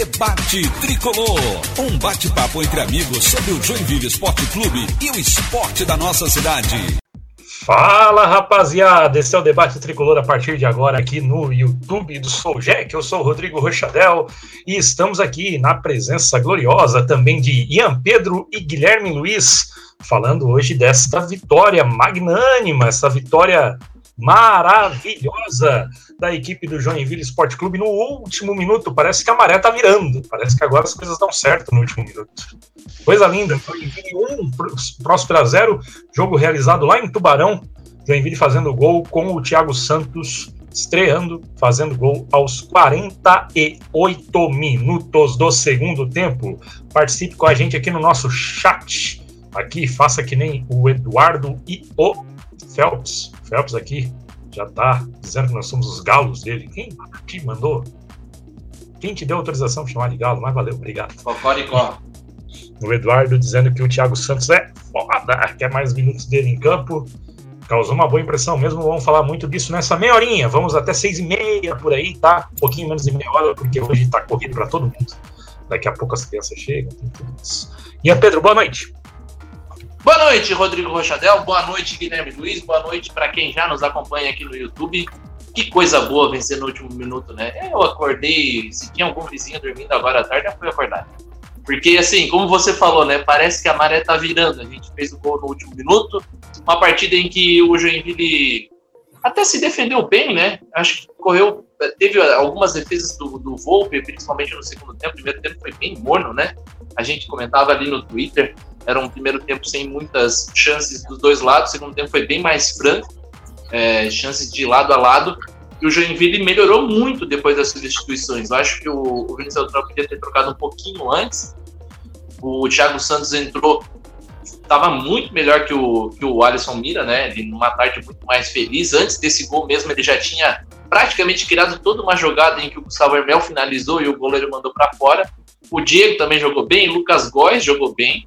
Debate Tricolor. Um bate-papo entre amigos sobre o Joinville Esporte Clube e o esporte da nossa cidade. Fala rapaziada, esse é o Debate Tricolor a partir de agora aqui no YouTube do Sou Jack. Eu sou o Rodrigo Rochadel e estamos aqui na presença gloriosa também de Ian Pedro e Guilherme Luiz, falando hoje desta vitória magnânima, essa vitória maravilhosa da equipe do Joinville Esporte Clube no último minuto. Parece que a maré tá virando. Parece que agora as coisas dão certo no último minuto. Coisa linda. Joinville 1, Próspera 0. Jogo realizado lá em Tubarão. Joinville fazendo gol com o Thiago Santos estreando, fazendo gol aos 48 minutos do segundo tempo. Participe com a gente aqui no nosso chat. Aqui, faça que nem o Eduardo e o Phelps. Phelps aqui já tá dizendo que nós somos os galos dele. Quem te mandou? Quem te deu autorização para chamar de galo? Mas valeu, obrigado. Cocoricó. O Eduardo dizendo que o Thiago Santos é foda, quer mais minutos dele em campo. Causou uma boa impressão mesmo. Vamos falar muito disso nessa meia horinha. Vamos até seis e meia por aí, tá? Um pouquinho menos de meia hora, porque hoje tá corrido para todo mundo. Daqui a pouco as crianças chegam, tem tudo isso. E a Pedro, boa noite. Boa noite, Rodrigo Rochadel. Boa noite, Guilherme Luiz. Boa noite para quem já nos acompanha aqui no YouTube. Que coisa boa vencer no último minuto, né? Eu acordei, se tinha algum vizinho dormindo agora à tarde, eu fui acordar. Porque, assim, como você falou, né? Parece que a maré tá virando. A gente fez o gol no último minuto. Uma partida em que o Joinville até se defendeu bem, né? Acho que correu. Teve algumas defesas do, do Volpe, principalmente no segundo tempo. O primeiro tempo foi bem morno, né? A gente comentava ali no Twitter. Era um primeiro tempo sem muitas chances dos dois lados, o segundo tempo foi bem mais franco, é, chances de lado a lado. E o Joinville melhorou muito depois das substituições. Eu acho que o, o Vinícius Eutrópio podia ter trocado um pouquinho antes. O Thiago Santos entrou, estava muito melhor que o, que o Alisson Mira, né? Ele numa tarde muito mais feliz. Antes desse gol mesmo, ele já tinha praticamente criado toda uma jogada em que o Gustavo Hermel finalizou e o goleiro mandou para fora. O Diego também jogou bem, o Lucas Góes jogou bem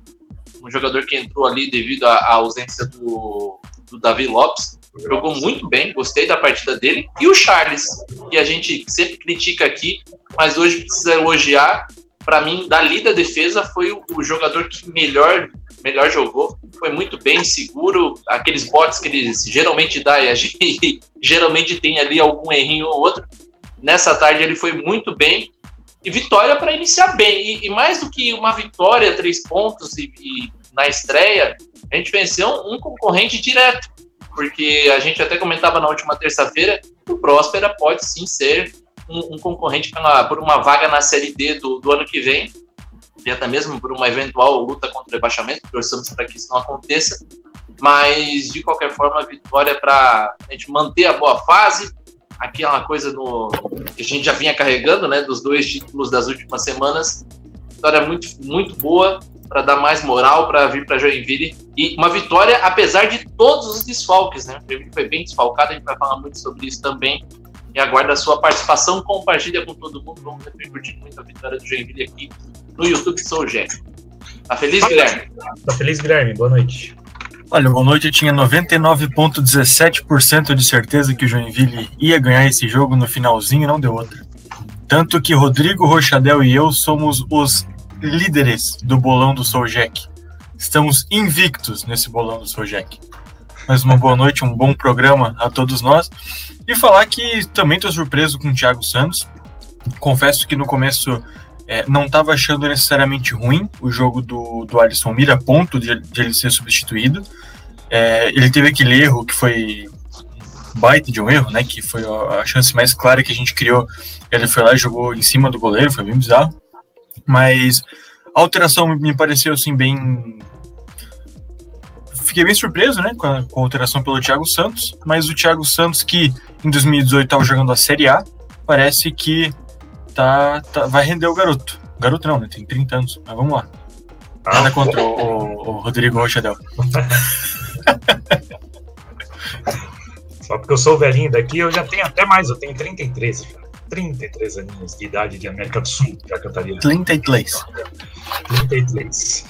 um jogador que entrou ali devido à, ausência do, do Davi Lopes. Jogou muito bem, gostei da partida dele. E o Charles, que a gente sempre critica aqui, mas hoje precisa elogiar. Para mim, dali da defesa, foi o, o jogador que melhor melhor jogou, foi muito bem, seguro, aqueles botes que ele geralmente dá, e a gente geralmente tem ali algum errinho ou outro. Nessa tarde ele foi muito bem, e vitória para iniciar bem. E, e, mais do que uma vitória, três pontos e, e na estreia, a gente venceu um, um, concorrente direto. Porque a gente até comentava na última terça-feira o Próspera pode sim ser um, um concorrente uma, por uma vaga na Série D do, do ano que vem, e até mesmo por uma eventual luta contra o rebaixamento, torçamos para que isso não aconteça. Mas, de qualquer forma, a vitória para a gente manter a boa fase, aquela coisa no, que a gente já vinha carregando, né, dos dois títulos das últimas semanas. Vitória muito, muito boa para dar mais moral para vir para Joinville e uma vitória apesar de todos os desfalques, né? O Joinville foi bem desfalcado, a gente vai falar muito sobre isso também. E aguarda a sua participação, compartilha com todo mundo. Vamos repercutir muito a vitória do Joinville aqui no YouTube Sou o Gé. Tá feliz, Guilherme? Tá feliz, Guilherme. Boa noite. Olha, boa noite tinha 99,17% de certeza que o Joinville ia ganhar esse jogo no finalzinho não deu outra. Tanto que Rodrigo Rochadel e eu somos os líderes do bolão do Soljek. Estamos invictos nesse bolão do Soljek. Mais uma boa noite, um bom programa a todos nós. E falar que também estou surpreso com o Thiago Santos. Confesso que no começo é, não estava achando necessariamente ruim o jogo do, do Alisson Mira, ponto de, de ele ser substituído. É, ele teve aquele erro que foi baita de um erro, né? Que foi a chance mais clara que a gente criou. Ele foi lá e jogou em cima do goleiro, foi bem bizarro. Mas a alteração me pareceu assim bem. Fiquei bem surpreso, né, com a, com a alteração pelo Thiago Santos, mas o Thiago Santos que em 2018 estava jogando a Série A, parece que tá, tá, vai render o garoto. Garoto não, né? Tem 30 anos, mas vamos lá. Nada contra o, o, o Rodrigo Rochadel. Só porque eu sou velhinho daqui, eu já tenho até mais, eu tenho 33 já. 33 aninhos de idade de América do Sul, já cantaria. 33. 33.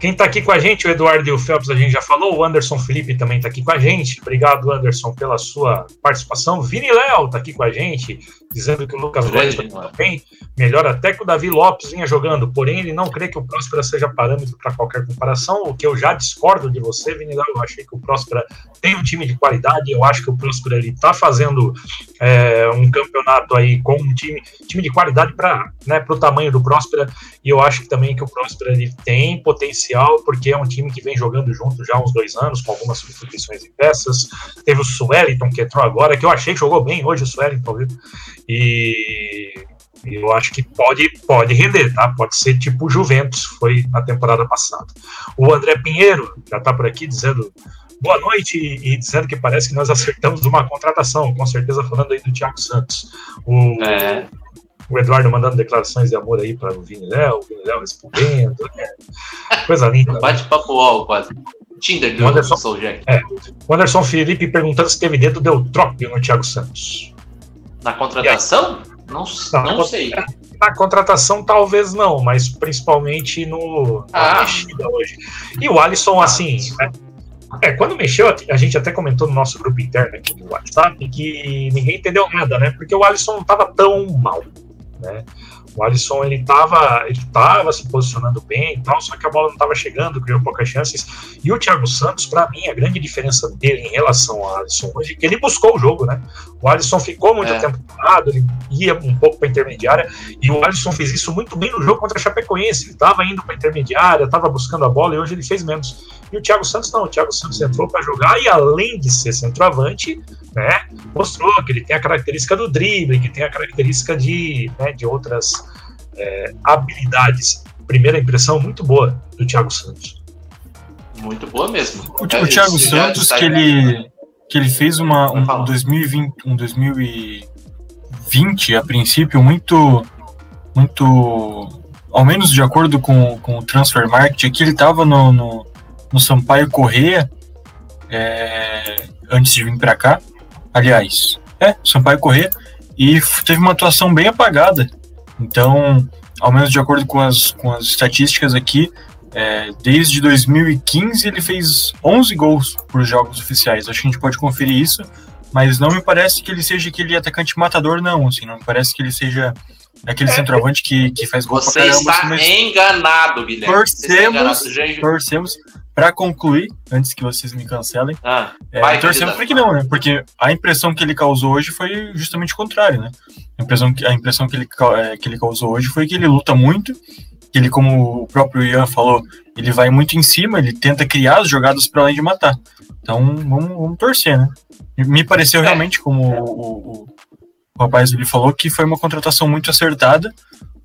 Quem está aqui com a gente, o Eduardo e o Phelps, a gente já falou, o Anderson Felipe também está aqui com a gente. Obrigado, Anderson, pela sua participação. Vini Léo está aqui com a gente, dizendo que o Lucas Góes está bem, melhor até que o Davi Lopes vinha jogando, porém ele não crê que o Próspera seja parâmetro para qualquer comparação, o que eu já discordo de você, Vini Léo, eu achei que o Próspera tem um time de qualidade, eu acho que o Próspera ele está fazendo é, um campeonato aí com um time, time de qualidade para né, o tamanho do Próspera, e eu acho que também que o Próspera ele tem potencial, porque é um time que vem jogando junto já há uns dois anos, com algumas substituições de peças. Teve o Sueliton que entrou agora, que eu achei que jogou bem hoje o Sueliton, viu? E eu acho que pode, pode render, tá? Pode ser tipo Juventus, foi na temporada passada. O André Pinheiro já está por aqui dizendo boa noite e dizendo que parece que nós acertamos uma contratação, com certeza falando aí do Thiago Santos. O, é o Eduardo mandando declarações de amor aí para o Vini Léo, o Vini Léo respondendo. É, coisa linda. Bate-papo all, quase. Tinder do Anderson, Soul Jack. É, o Anderson Felipe perguntando se teve dedo deu trope no Thiago Santos. Na contratação? Não, não, não sei. Na contratação, talvez não, mas principalmente no ah. mexida hoje. E o Alisson, assim. Né, é, quando mexeu, a gente até comentou no nosso grupo interno aqui no WhatsApp que ninguém entendeu nada, né? Porque o Alisson não estava tão mal. Né? O Alisson ele estava ele tava se posicionando bem e tal, só que a bola não estava chegando, criou poucas chances. E o Thiago Santos, para mim, a grande diferença dele em relação ao Alisson hoje é que ele buscou o jogo, né? O Alisson ficou muito é. tempo parado, ele ia um pouco para intermediária, e o Alisson fez isso muito bem no jogo contra a Chapecoense. Ele estava indo para intermediária, estava buscando a bola e hoje ele fez menos. E o Thiago Santos não, o Thiago Santos entrou para jogar e além de ser centroavante, né, mostrou que ele tem a característica do drible, que tem a característica de, né, de outras é, habilidades. Primeira impressão muito boa do Thiago Santos. Muito boa mesmo. O, é, o Thiago Santos que ele que ele fez uma um 2020, um 2020 a princípio muito muito ao menos de acordo com, com o Transfer Market, aqui ele estava no, no, no Sampaio Correia é, antes de vir para cá. Aliás, é, Sampaio Correia. E teve uma atuação bem apagada. Então, ao menos de acordo com as, com as estatísticas aqui, é, desde 2015 ele fez 11 gols por jogos oficiais. Acho que a gente pode conferir isso, mas não me parece que ele seja aquele atacante matador, não. Assim, não me parece que ele seja aquele é. centroavante que, que faz gol Você pra caramba. Você está assim, enganado, Guilherme. Torcemos, torcemos para concluir, antes que vocês me cancelem, ah, é, torcemos para que não, né? Porque a impressão que ele causou hoje foi justamente o contrário, né? A impressão, a impressão que, ele, é, que ele causou hoje foi que ele luta muito, que ele, como o próprio Ian falou, ele vai muito em cima, ele tenta criar as jogadas para além de matar. Então, vamos, vamos torcer, né? Me pareceu é. realmente, como o, o, o rapaz ele falou, que foi uma contratação muito acertada,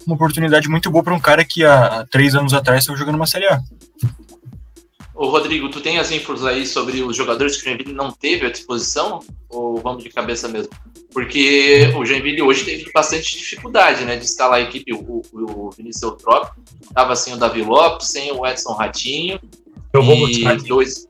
uma oportunidade muito boa para um cara que há, três anos atrás estava jogando uma Série A. Ô, Rodrigo, tu tem as infos aí sobre os jogadores que o Joinville não teve à disposição? Ou vamos de cabeça mesmo? Porque o Joinville hoje teve bastante dificuldade, né, de escalar a equipe. O, o Vinícius Eutrópio estava sem o Davi Lopes, sem o Edson Ratinho. Eu vou buscar aqui. dois,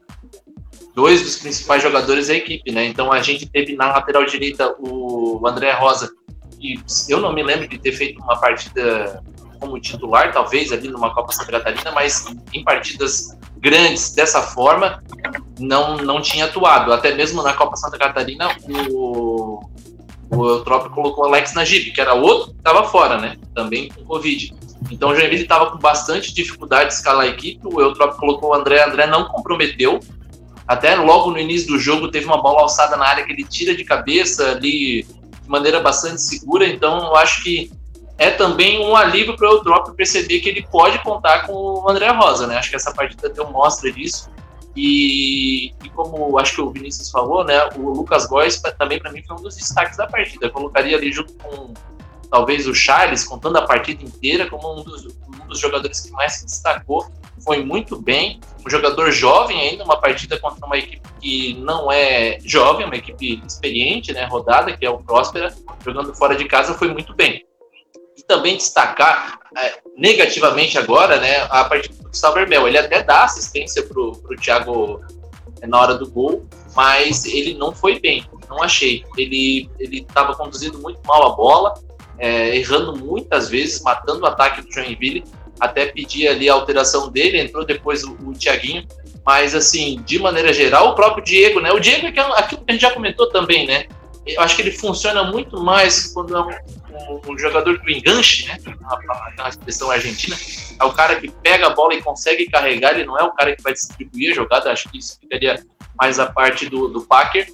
dois dos principais jogadores da equipe, né? Então a gente teve na lateral direita o André Rosa, e eu não me lembro de ter feito uma partida como titular, talvez ali numa Copa Santa Catarina, mas em partidas grandes dessa forma não, não tinha atuado. Até mesmo na Copa Santa Catarina, o, o Eutrópio colocou o Alex Najib, que era outro que estava fora, né? Também com Covid. Então o Joinville estava com bastante dificuldade de escalar a equipe. O Eutrópio colocou o André, André não comprometeu. Até logo no início do jogo teve uma bola alçada na área que ele tira de cabeça ali de maneira bastante segura. Então eu acho que é também um alívio para o Eutrópio perceber que ele pode contar com o André Rosa, né? Acho que essa partida deu mostra disso. E, e, como acho que o Vinícius falou, né, o Lucas Góes também para mim foi um dos destaques da partida. Eu colocaria ali junto com talvez o Charles, contando a partida inteira, como um dos, um dos jogadores que mais se destacou. Foi muito bem. Um jogador jovem ainda, uma partida contra uma equipe que não é jovem, uma equipe experiente, né, rodada, que é o Próspera, jogando fora de casa, foi muito bem também destacar é, negativamente agora, né, a partida do Gustavo Hermel. Ele até dá assistência para o Thiago é, na hora do gol, mas ele não foi bem, não achei. Ele estava conduzindo muito mal a bola, é, errando muitas vezes, matando o ataque do Joinville. Até pedir ali a alteração dele, entrou depois o, o Thiaguinho, mas assim, de maneira geral, o próprio Diego, né? O Diego é, aquilo que a gente já comentou também, né? Eu acho que ele funciona muito mais quando é um, um, um jogador do enganche, né? Aquela expressão argentina. É o cara que pega a bola e consegue carregar, ele não é o cara que vai distribuir a jogada, acho que isso ficaria mais a parte do, do Packer.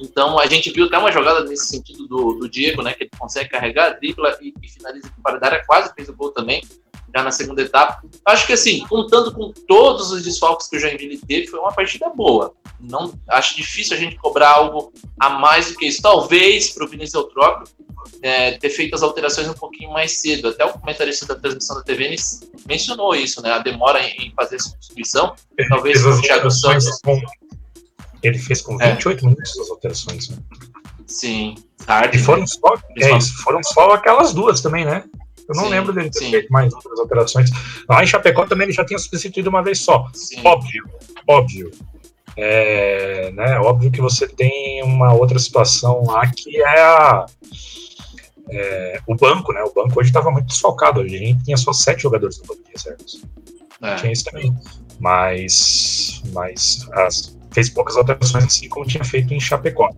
Então a gente viu até uma jogada nesse sentido do, do Diego, né? Que ele consegue carregar, dribla e, e finaliza para a área, quase fez o gol também, já na segunda etapa. Acho que assim, contando com todos os desfalques que o Joinville teve, foi uma partida boa. Não acho difícil a gente cobrar algo a mais do que isso. Talvez para o Vinícius Eutrópio é, ter feito as alterações um pouquinho mais cedo. Até o comentarista da transmissão da TV mencionou isso, né? A demora em, em fazer a substituição. Talvez o Thiago Santos. Com ele fez com 28 é. minutos as alterações. Né? Sim. Tarde, e foram, né? só, é, isso, foram só aquelas duas também, né? Eu não sim, lembro dele ter sim. feito mais outras alterações. Lá em Chapecó também ele já tinha substituído uma vez só. Sim. Óbvio, óbvio. É, né, óbvio que você tem uma outra situação lá que é, a, é o banco, né? O banco hoje estava muito desfalcado. A gente tinha só sete jogadores no banco de reservas. É. Tinha isso também. Mas, mas as fez poucas alterações, assim como tinha feito em Chapecó.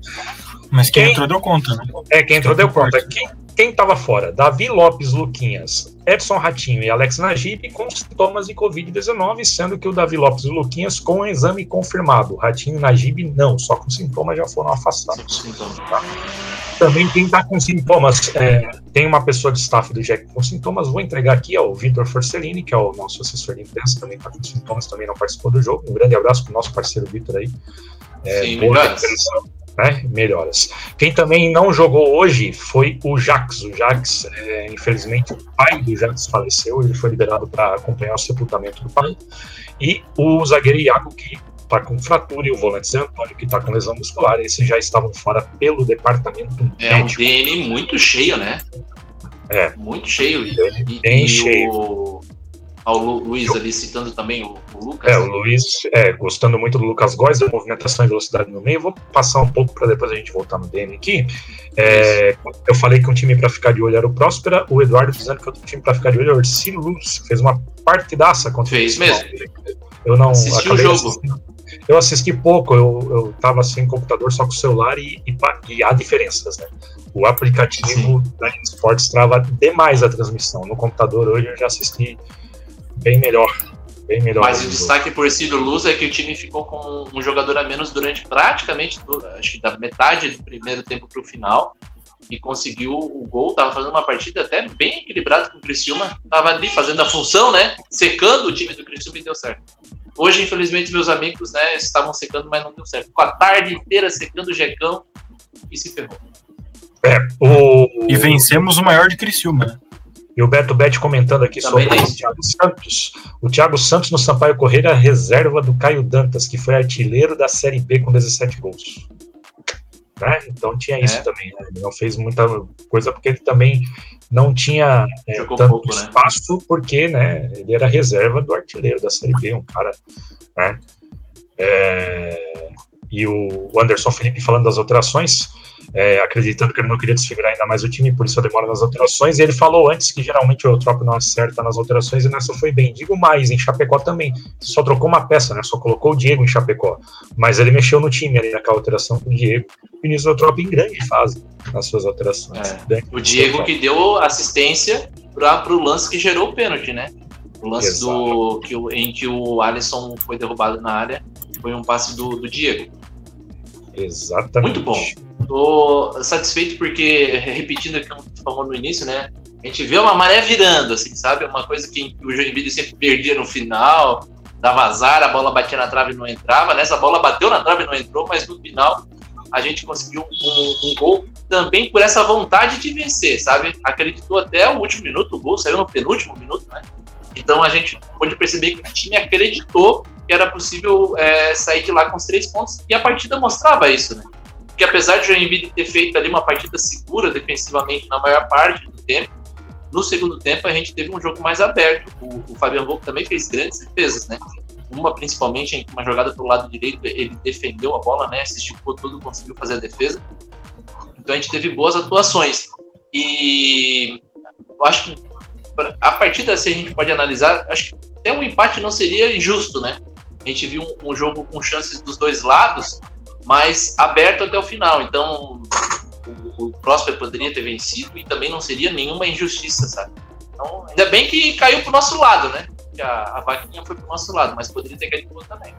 Mas quem, quem entrou deu conta, né? É, quem entrou deu conta. Quem, quem estava fora? Davi Lopes Luquinhas, Edson Ratinho e Alex Najib com sintomas de Covid-19, sendo que o Davi Lopes e o Luquinhas com o exame confirmado. Ratinho e Najib não, só com sintomas já foram afastados. Tá? Também quem está com sintomas, é, tem uma pessoa de staff do Jack com sintomas, vou entregar aqui ao Vitor Forcellini, que é o nosso assessor de imprensa, também está com sintomas, também não participou do jogo. Um grande abraço para o nosso parceiro Vitor aí. É, Sim, boa né? Melhoras. Quem também não jogou hoje foi o Jax. O Jax, é, infelizmente, o pai do Jax faleceu, ele foi liberado para acompanhar o sepultamento do pai. E o zagueiro Iago, que está com fratura, e o volante Zé Antônio, que está com lesão muscular, esses já estavam fora pelo departamento É médico. um DN muito cheio, né? É. Muito cheio. E, bem e cheio. O ao Luiz ali citando também o, o Lucas. É, o Luiz, é, gostando muito do Lucas Góes, da movimentação e velocidade no meio. Vou passar um pouco para depois a gente voltar no DM aqui. É, eu falei que um time para ficar de olho era o Próspera, o Eduardo dizendo que outro time para ficar de olho era o Ercílio Luz, que fez uma partidaça contra fez mesmo. Eu não assisti o jogo. Assistindo. Eu assisti pouco, eu, eu tava sem computador, só com o celular e, e, e há diferenças, né? O aplicativo Sim. da Esportes trava demais a transmissão. No computador hoje eu já assisti bem melhor. Bem melhor Mas o destaque por si do Luz é que o time ficou com um jogador a menos durante praticamente, acho que da metade do primeiro tempo para o final e conseguiu o gol, estava fazendo uma partida até bem equilibrada com o Criciúma, estava ali fazendo a função, né, secando o time do Criciúma e deu certo. Hoje, infelizmente, meus amigos, né, estavam secando, mas não deu certo. Ficou a tarde inteira secando o Jecão e se ferrou. É, o... E vencemos o maior de Criciúma, né? E o Beto Bet comentando aqui Também sobre é o Thiago Santos. O Thiago Santos no Sampaio Correia é reserva do Caio Dantas, que foi artilheiro da Série B com 17 gols. Né? Então tinha isso é. também. Né? Ele não fez muita coisa porque ele também não tinha é, tanto pouco, né? espaço, né? porque né, ele era reserva do artilheiro da Série B, um cara. Né? É, e o Anderson Felipe falando das alterações é, acreditando que ele não queria desfigurar ainda mais o time, por isso a demora nas alterações. E ele falou antes que geralmente o Eutrópio não acerta nas alterações, e nessa foi bem. Digo mais, em Chapecó também. Só trocou uma peça, né? Só colocou o Diego em Chapecó. Mas ele mexeu no time ali naquela alteração com o Diego. O Vinícius Eutrópio em grande fase nas suas alterações. É. O Diego que deu assistência para o lance que gerou o pênalti, né? O lance do, que, em que o Alisson foi derrubado na área foi um passe do, do Diego. Exatamente. Muito bom. Tô satisfeito porque, repetindo o que eu falou no início, né? A gente vê uma maré virando, assim, sabe? Uma coisa que o Joinville sempre perdia no final, dava azar, a bola batia na trave e não entrava. Nessa bola bateu na trave e não entrou, mas no final a gente conseguiu um, um, gol também por essa vontade de vencer, sabe? Acreditou até o último minuto, o gol saiu no penúltimo minuto, né? Então a gente pode perceber que o time acreditou que era possível é, sair de lá com os três pontos e a partida mostrava isso, né? Porque apesar de o Joinville ter feito ali uma partida segura defensivamente na maior parte do tempo, no segundo tempo a gente teve um jogo mais aberto. O, o Fabiano Volco também fez grandes defesas, né? Uma principalmente uma jogada pelo lado direito, ele defendeu a bola, né? Se esticou tudo, conseguiu fazer a defesa. Então a gente teve boas atuações. E eu acho que a partida, se a gente pode analisar, acho que até um empate não seria injusto, né? A gente viu um, um jogo com chances dos dois lados, mas aberto até o final. Então, o, o poderia ter vencido e também não seria nenhuma injustiça, sabe? Então, ainda bem que caiu pro nosso lado, né? A, a vaquinha foi pro nosso lado, mas poderia ter caído pro outro também.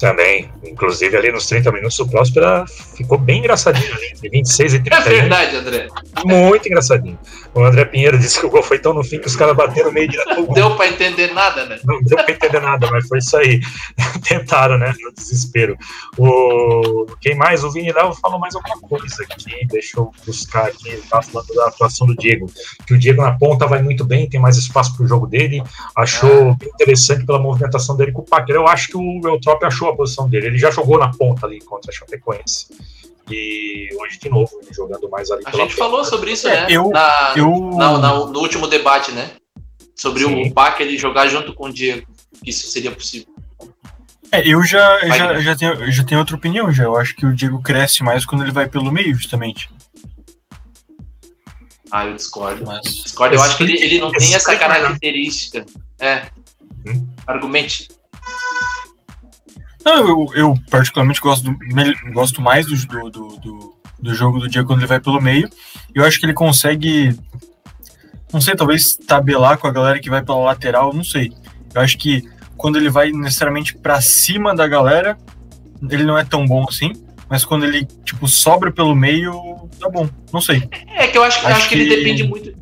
Também. Inclusive, ali nos 30 minutos, o Próspera ficou bem engraçadinho ali, entre 26 e 30. É verdade, André. Muito engraçadinho. O André Pinheiro disse que o gol foi tão no fim que os caras bateram meio direto. Não deu pra entender nada, né? Não deu pra entender nada, mas foi isso aí. Tentaram, né? No desespero. O... Quem mais? O Vini Léo falou mais alguma coisa aqui. Deixa eu buscar aqui. Ele tá falando da atuação do Diego. Que o Diego na ponta vai muito bem, tem mais espaço pro jogo dele. Achou bem interessante pela movimentação dele com o Paquer. Eu acho que o Eutrop achou a posição dele. Ele já jogou na ponta ali contra a Chapecoense. E hoje, de novo, ele jogando mais ali A gente falou sobre isso, né? eu- na, eu- na- na- no último debate, né? Sobre Sim. o Pac ele jogar junto com o Diego. Que isso seria possível. É, eu já, Vai, já, Guilherme. já, tenho, já tenho outra opinião, já. Eu acho que o Diego cresce mais quando ele vai pelo meio, justamente. Ah, eu discordo. Mas. Discordo, eu acho que ele, ele não tem essa melhor. característica. É. Hum. Argumente. Não, eu, eu particularmente gosto, do- gosto mais do, do, do, do- jogo do Diego quando ele vai pelo meio. Eu acho que ele consegue. Não sei, talvez tabelar com a galera que vai pela lateral, não sei. Eu acho que quando ele vai necessariamente pra cima da galera, ele não é tão bom assim. Mas quando ele, tipo, sobra pelo meio, tá bom. Não sei. É que eu acho, eu Acho acho que ele que- depende muito.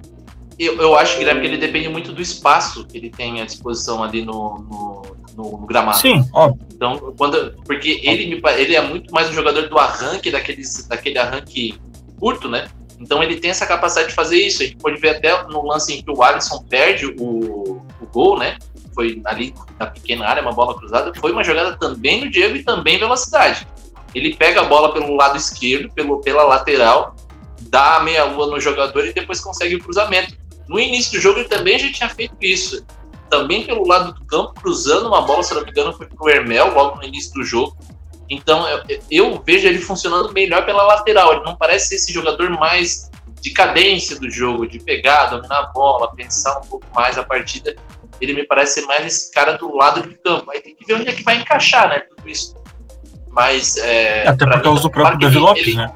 Eu, eu acho, Guilherme, que ele depende muito do espaço que ele tem à disposição ali no, no, no- no gramado. Sim, óbvio. Então, quando, porque ele, me, ele é muito mais um jogador do arranque, daqueles, daquele arranque curto, né? Então ele tem essa capacidade de fazer isso. A gente pode ver até no lance em que o Alisson perde o, o gol, né? Foi ali na pequena área, uma bola cruzada. Foi uma jogada também do Diego e também velocidade. Ele pega a bola pelo lado esquerdo, pelo, pela lateral, dá a meia-lua no jogador e depois consegue o cruzamento. No início do jogo ele também já tinha feito isso. Também pelo lado do campo, cruzando uma bola, se não me engano, foi pro Hermel logo no início do jogo. Então eu, eu vejo ele funcionando melhor pela lateral. Ele não parece ser esse jogador mais de cadência do jogo, de pegar, dominar a bola, pensar um pouco mais a partida. Ele me parece ser mais esse cara do lado de campo. Aí tem que ver onde é que vai encaixar, né? Tudo isso. Mas. É, Até por causa do próprio Davi Lopes, ele- né?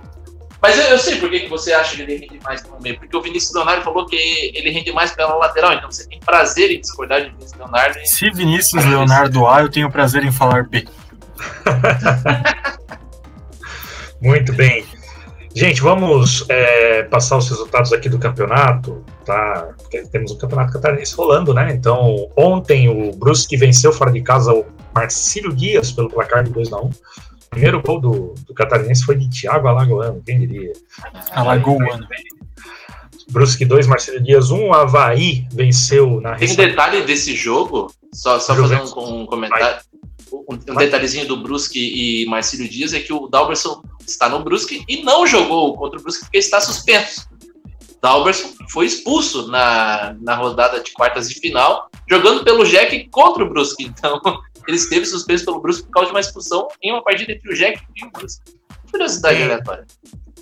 Mas eu, eu sei por que que você acha que ele rende mais no meio. Porque o Vinícius Leonardo falou que ele rende mais pela lateral. Então você tem prazer em discordar de Vinícius Leonardo. e- Se Vinícius Leonardo A, eu tenho o prazer em falar B. Muito bem. Gente, vamos é, passar os resultados aqui do campeonato, tá? Porque temos um campeonato catarinense rolando, né? Então, ontem o Brusque venceu fora de casa o Marcílio Dias pelo placar de 2 a 1 O primeiro gol do, do catarinense foi de Thiago Alagoano, quem diria? Alagoano. Brusque 2, Marcílio Dias 1, o Havaí venceu na Tem um detalhe desse jogo, só, só fazer Juventus. um, um comentário. Um, um detalhezinho do Brusque e Marcílio Dias é que o Dalberson está no Brusque e não jogou contra o Brusque porque está suspenso. Dalberson foi expulso na, na rodada de quartas de final, jogando pelo Jack contra o Brusque. Então, ele esteve suspenso pelo Brusque por causa de uma expulsão em uma partida entre o Jack e o Brusque. Curiosidade Sim. aleatória.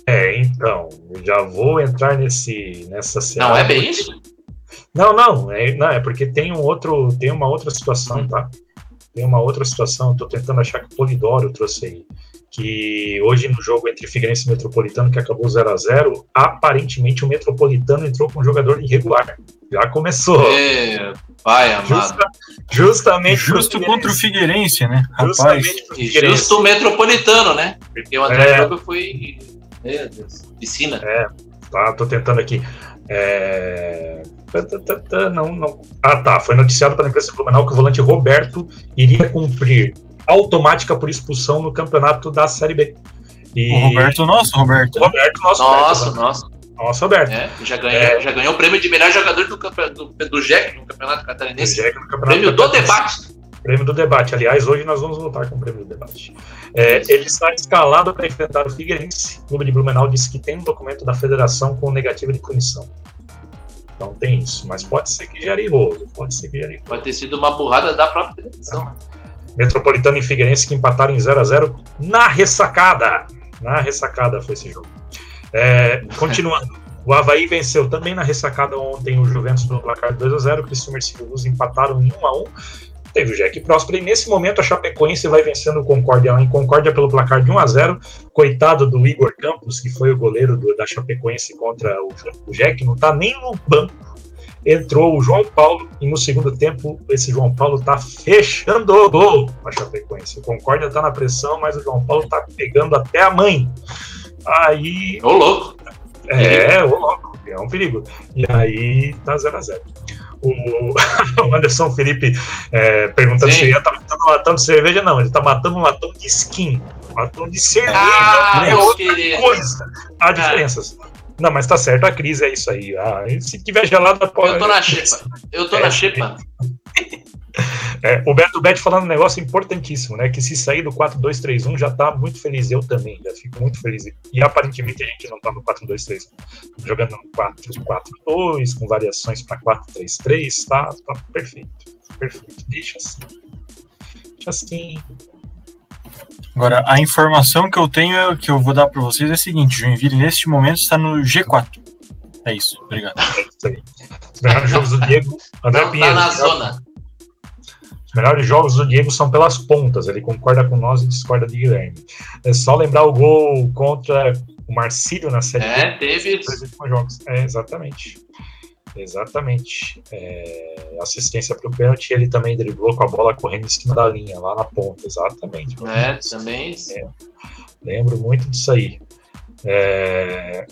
É, então, já vou entrar nesse, nessa Não seara, é bem isso? Não, não, é, não, é porque tem um outro, tem uma outra situação, tá? Tem uma outra situação, tô tentando achar que o Polidoro trouxe aí, que hoje no jogo entre Figueirense e Metropolitano, que acabou 0 a 0 aparentemente o Metropolitano entrou com um jogador irregular. Já começou. É, vai, amado. Justa- justamente Justo contra o Figueirense. Né? Rapaz. Justamente pro Figueirense. justo o metropolitano, né? Porque o André É. Jogo foi. Meu Deus, piscina. Tá, tô tentando aqui. É... tá, tá, tá, tá, Não, não. Ah, tá. Foi noticiado pela imprensa Blumenau que o volante Roberto iria cumprir automática por expulsão no campeonato da Série B. E... O Roberto, nosso Roberto. O Roberto, nosso Nossa, Roberto. nossa. Nosso Roberto. É, já, ganhou, É. já ganhou o prêmio de melhor jogador do, campe- do, do JEC no Campeonato Catarinense. Jack no campeonato Prêmio do debate. Prêmio do debate. Aliás, hoje nós vamos voltar com o prêmio do debate. É, ele está escalado para enfrentar o Figueirense. O clube de Blumenau disse que tem um documento da federação com negativa de punição. Então tem isso. Mas pode ser que gere rolo. Pode ser que gere rolo. Pode ter sido uma burrada da própria televisão. Metropolitano e Figueirense que empataram em 0 a 0 na ressacada. Na ressacada foi esse jogo. É, continuando. O Havaí venceu também na ressacada ontem o Juventus pelo placar 2 a 0 Criciúma e Luz empataram em 1 a 1 Teve o Jack Próspero e nesse momento a Chapecoense vai vencendo o Concórdia em Concórdia pelo placar de 1 a 0 Coitado do Igor Campos, que foi o goleiro do, da Chapecoense contra o, o Jack, não tá nem no banco. Entrou o João Paulo e no segundo tempo esse João Paulo tá fechando o gol a Chapecoense. O Concórdia tá na pressão, mas o João Paulo tá pegando até a mãe. Aí. Ô, louco! É, ô louco, é um perigo. E aí tá 0x0. O Anderson Felipe é, perguntando Sim. se ia tá matando um latão de cerveja. Não, ele tá matando um latão de skin. Um latão de cerveja ah, é outra coisa. Há ah. Não, mas tá certo, a crise é isso aí. Ah, se tiver gelada, pode. Eu tô na xepa. Eu tô é, na xepa. É, o Beto Bet falando um negócio importantíssimo, né? Que se sair do 4-2-3-1 já tá muito feliz. Eu também, já fico muito feliz. E aparentemente a gente não tá no 4-2-3-1. Jogando no 4-4-2, com variações para 4-3-3, tá, tá perfeito. Perfeito. Deixa assim. Deixa assim. Agora, a informação que eu tenho, que eu vou dar para vocês é a seguinte: Joinville, neste momento, está no G4. É isso, obrigado. Os melhores jogos do Diego. André Não, Pinheiro. Tá na zona. Os melhores jogos do Diego são pelas pontas, ele concorda com nós e discorda de Guilherme. É só lembrar o gol contra o Marcílio na série. É, teve. Jogos. É, exatamente. Exatamente. É, assistência para o pênalti, ele também driblou com a bola correndo em cima da linha, lá na ponta, exatamente. É, também. É, lembro muito disso aí. É,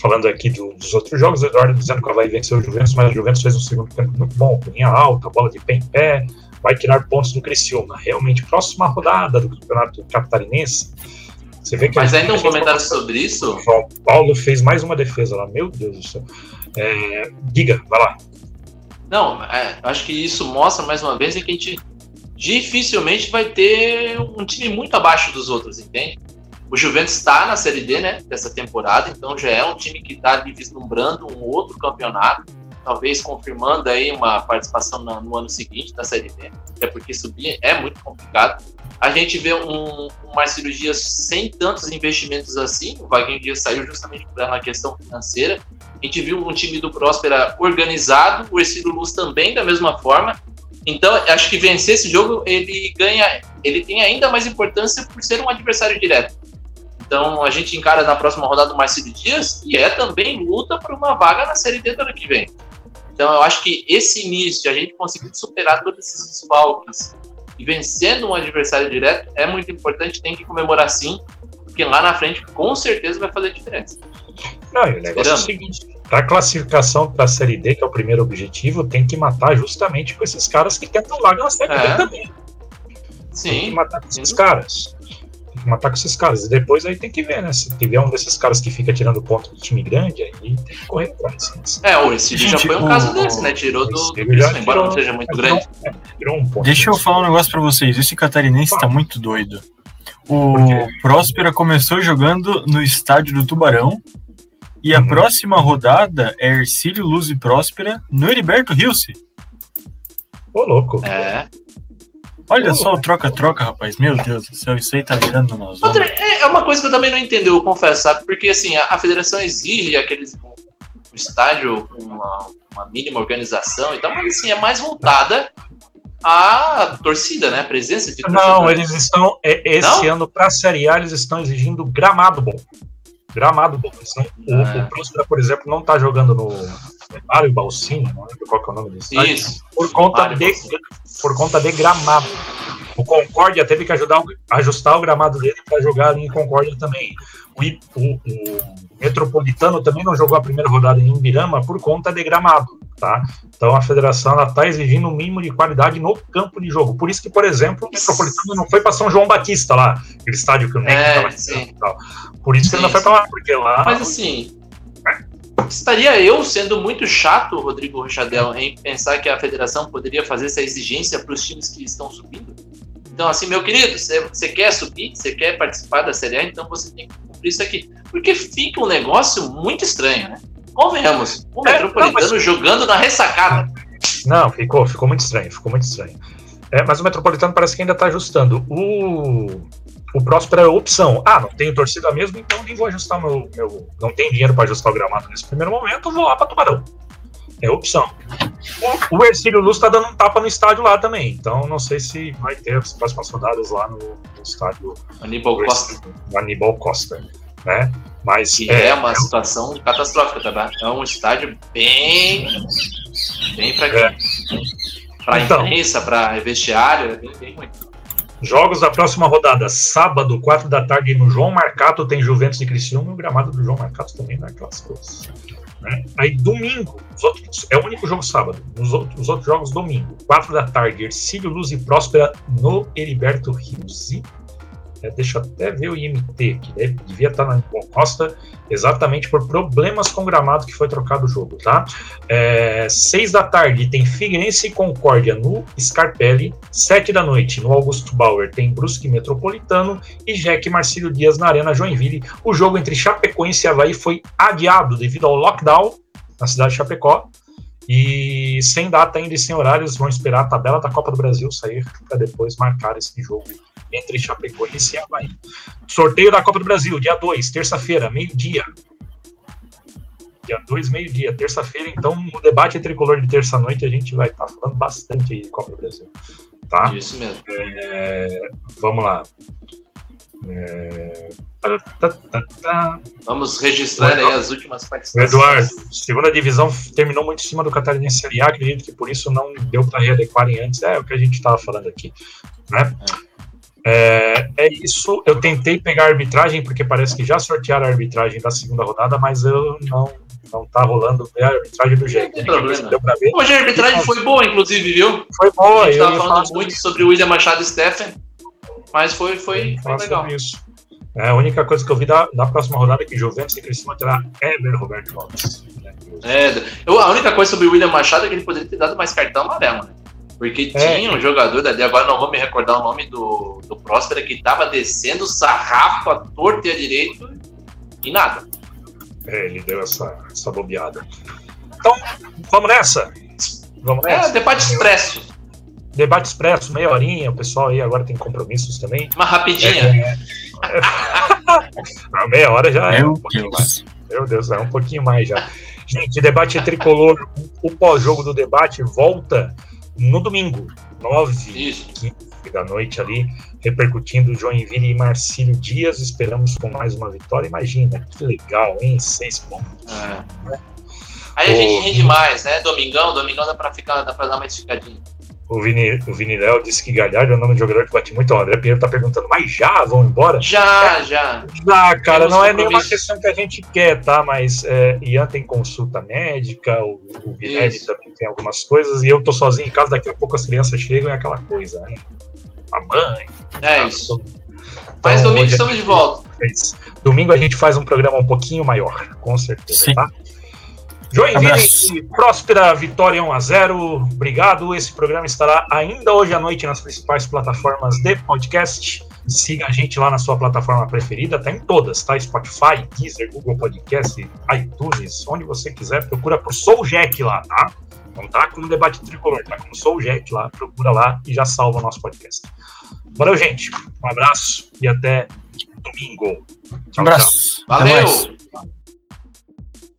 falando aqui do, dos outros jogos, o Eduardo dizendo que o Havaí venceu o Juventus, mas o Juventus fez um segundo tempo muito bom, com linha alta, bola de pé em pé, vai tirar pontos do Criciúma. Realmente, próxima rodada do Campeonato Catarinense, você vê que Mas ainda um comentário sobre isso? O João Paulo fez mais uma defesa lá, meu Deus do céu. É, diga, vai lá. Não, é, acho que isso mostra mais uma vez que a gente dificilmente vai ter um time muito abaixo dos outros, entende? O Juventus está na Série D, né, dessa temporada, então já é um time que está vislumbrando um outro campeonato talvez confirmando aí uma participação no, no ano seguinte da Série B, até porque subir é muito complicado. A gente vê um, um Marcelo Dias sem tantos investimentos assim, o Vaguinho Dias saiu justamente por uma questão financeira. A gente viu um time do Próspera organizado, o Ercílio Luz também da mesma forma. Então, acho que vencer esse jogo, ele ganha, ele tem ainda mais importância por ser um adversário direto. Então, a gente encara na próxima rodada o Marcelo Dias e é também luta por uma vaga na Série D do ano que vem. Então, eu acho que esse início, a gente conseguir superar todos esses desfalques e vencendo um adversário direto é muito importante, tem que comemorar sim, porque lá na frente com certeza vai fazer diferença. Não, e o negócio é o seguinte: para a classificação para a Série D, que é o primeiro objetivo, tem que matar justamente com esses caras que tentam lá na Série é. D também. Sim. Tem que matar com esses caras matar com esses caras. E depois aí tem que ver, né? Se tiver um desses caras que fica tirando ponto do time grande, aí tem que correr atrás. Né? É, o Recife já foi um caso desse, né? Tirou do. Isso, embora não seja muito grande. É, um ponto, Deixa eu falar um negócio pra vocês. Esse catarinense tá muito doido. O Próspera começou jogando no estádio do Tubarão. E a uhum. próxima rodada é Ercílio Luz e Próspera no Heriberto Rilse. Ô, louco. É. Olha só o troca-troca, rapaz. Meu Deus do céu, isso aí tá virando nós. É, é uma coisa que eu também não entendi, eu confesso, sabe? Porque assim, a, a federação exige aqueles um, um estádio com uma, uma, mínima organização e tal, mas assim, é mais voltada à torcida, né? A presença de Não, eles estão. É, esse não? ano, para a Série A, eles estão exigindo gramado bom. Gramado bom. o, é. o Próspera, por exemplo, não tá jogando no Mário Balsino, não lembro qual é o nome desse. Isso. Por conta, de, por conta de gramado. O Concórdia teve que ajudar, ajustar o gramado dele para jogar ali em Concórdia também. O, o, o, Metropolitano também não jogou a primeira rodada em Imbirama por conta de gramado, tá? Então a federação está exigindo um mínimo de qualidade no campo de jogo. Por isso que, por exemplo, o Metropolitano não foi para São João Batista lá, aquele estádio que o Neco estava é, Por isso sim, que ele não foi para lá, porque lá. Mas assim, Estaria eu sendo muito chato, Rodrigo Rochadel, em pensar que a federação poderia fazer essa exigência para os times que estão subindo? Então, assim, meu querido, você quer subir, você quer participar da Série A, então você tem que cumprir isso aqui. Porque fica um negócio muito estranho, né? Convenhamos, o é, Metropolitano não, mas... jogando na ressacada. Não, ficou, ficou muito estranho, ficou muito estranho. É, mas o Metropolitano parece que ainda está ajustando. O o Próspera é opção. Ah, não tenho torcida mesmo, então nem vou ajustar meu. meu não tenho dinheiro para ajustar o gramado nesse primeiro momento, vou lá para Tubarão. É opção. O Ercílio Luz está dando um tapa no estádio lá também, então não sei se vai ter as próximas rodadas lá no, no estádio. Aníbal Costa. Aníbal Costa, né? Mas que é, é uma é, situação catastrófica, tá? É um estádio bem, bem para é. para então, imprensa, para vestiário, é bem, bem muito. Jogos da próxima rodada, sábado, 4 da tarde, no João Marcato, tem Juventus e Criciúma, o gramado do João Marcato também é aquelas coisas. Né? Aí, domingo, outros, é o único jogo sábado, os outros, os outros jogos, domingo, 4 da tarde, Ercílio Luz e Próspera no Heriberto Rios. É, deixa eu até ver o IMT, que deve, devia estar na Nippon Costa, exatamente por problemas com o gramado que foi trocado o jogo, tá? É, seis da tarde tem Figueirense e Concórdia no Scarpelli, sete da noite no Augusto Bauer tem Brusque Metropolitano e Jack Marcílio Dias na Arena Joinville. O jogo entre Chapecoense e Havaí foi adiado devido ao lockdown na cidade de Chapecó, e sem data ainda e sem horários, vão esperar a tabela da Copa do Brasil sair para depois marcar esse jogo entre Chapecoense e Havaí. Sorteio da Copa do Brasil, dia 2, terça-feira, meio-dia. Dia 2, meio-dia, terça-feira. Então, no debate tricolor de terça-noite, a gente vai estar tá falando bastante aí de Copa do Brasil. Tá? Isso mesmo. É, vamos lá. É... Vamos registrar aí as últimas participações. Eduardo, segunda divisão terminou muito em cima do Catarinense Série A, acredito que por isso não deu para readequarem antes. É o que a gente estava falando aqui. Né? É. É, é, isso. Eu tentei pegar a arbitragem, porque parece que já sortearam a arbitragem da segunda rodada, mas eu não não tá rolando a arbitragem do jeito. Não tem problema. Hoje a arbitragem foi boa, inclusive, viu? Foi boa. A gente tava falando muito sobre o William Machado e Stephen, mas foi, foi, foi legal. Isso. É, a única coisa que eu vi da, da próxima rodada é que Juventus e Criciúma terá Ever Roberto Lopes. É, eu, a única coisa sobre o William Machado é que ele poderia ter dado mais cartão amarelo, né? Porque é. tinha um jogador dali, agora não vou me recordar o nome do, do Próspera, que tava descendo sarrafo a torto e a direito e nada. É, ele deu essa, essa bobeada. Então, vamos nessa? Vamos é, nessa? É, debate expresso. Debate expresso, meia horinha, o pessoal aí agora tem compromissos também. Uma rapidinha. É, é... meia hora já é Meu um pouquinho Deus. mais. Meu Deus, é um pouquinho mais já. Gente, debate tricolor, o pós-jogo do debate volta no domingo, 9 da noite ali, repercutindo Joinville e Marcílio Dias. Esperamos com mais uma vitória. Imagina, que legal, hein? Seis pontos. É. Aí a gente rende mais, né? Domingão, domingão dá pra, ficar, dá pra dar uma esticadinha. O Vini, o Vini Léo disse que Galhardo é o nome de jogador que bate muito. O André Pinheiro tá perguntando, mas já vão embora? Já, é, já. Já, cara, Temos não é nenhuma questão que a gente quer, tá? Mas é, Ian tem consulta médica, o, o Guilherme também tem algumas coisas, e eu tô sozinho em casa, daqui a pouco as crianças chegam e é aquela coisa, né? A mãe. É isso. Então, mas domingo estamos de volta. Domingo a gente faz um programa um pouquinho maior, com certeza, Sim. tá? Joinville próspera vitória 1 a 0 Obrigado. Esse programa estará ainda hoje à noite nas principais plataformas de podcast. Siga a gente lá na sua plataforma preferida, tá em todas, tá? Spotify, Deezer, Google Podcast, iTunes, onde você quiser, procura por Sou Jack lá, tá? Não tá como debate tricolor, tá como Sou Jack lá, procura lá e já salva o nosso podcast. Valeu, gente. Um abraço e até domingo. Tchau, um abraço. Tchau. Valeu!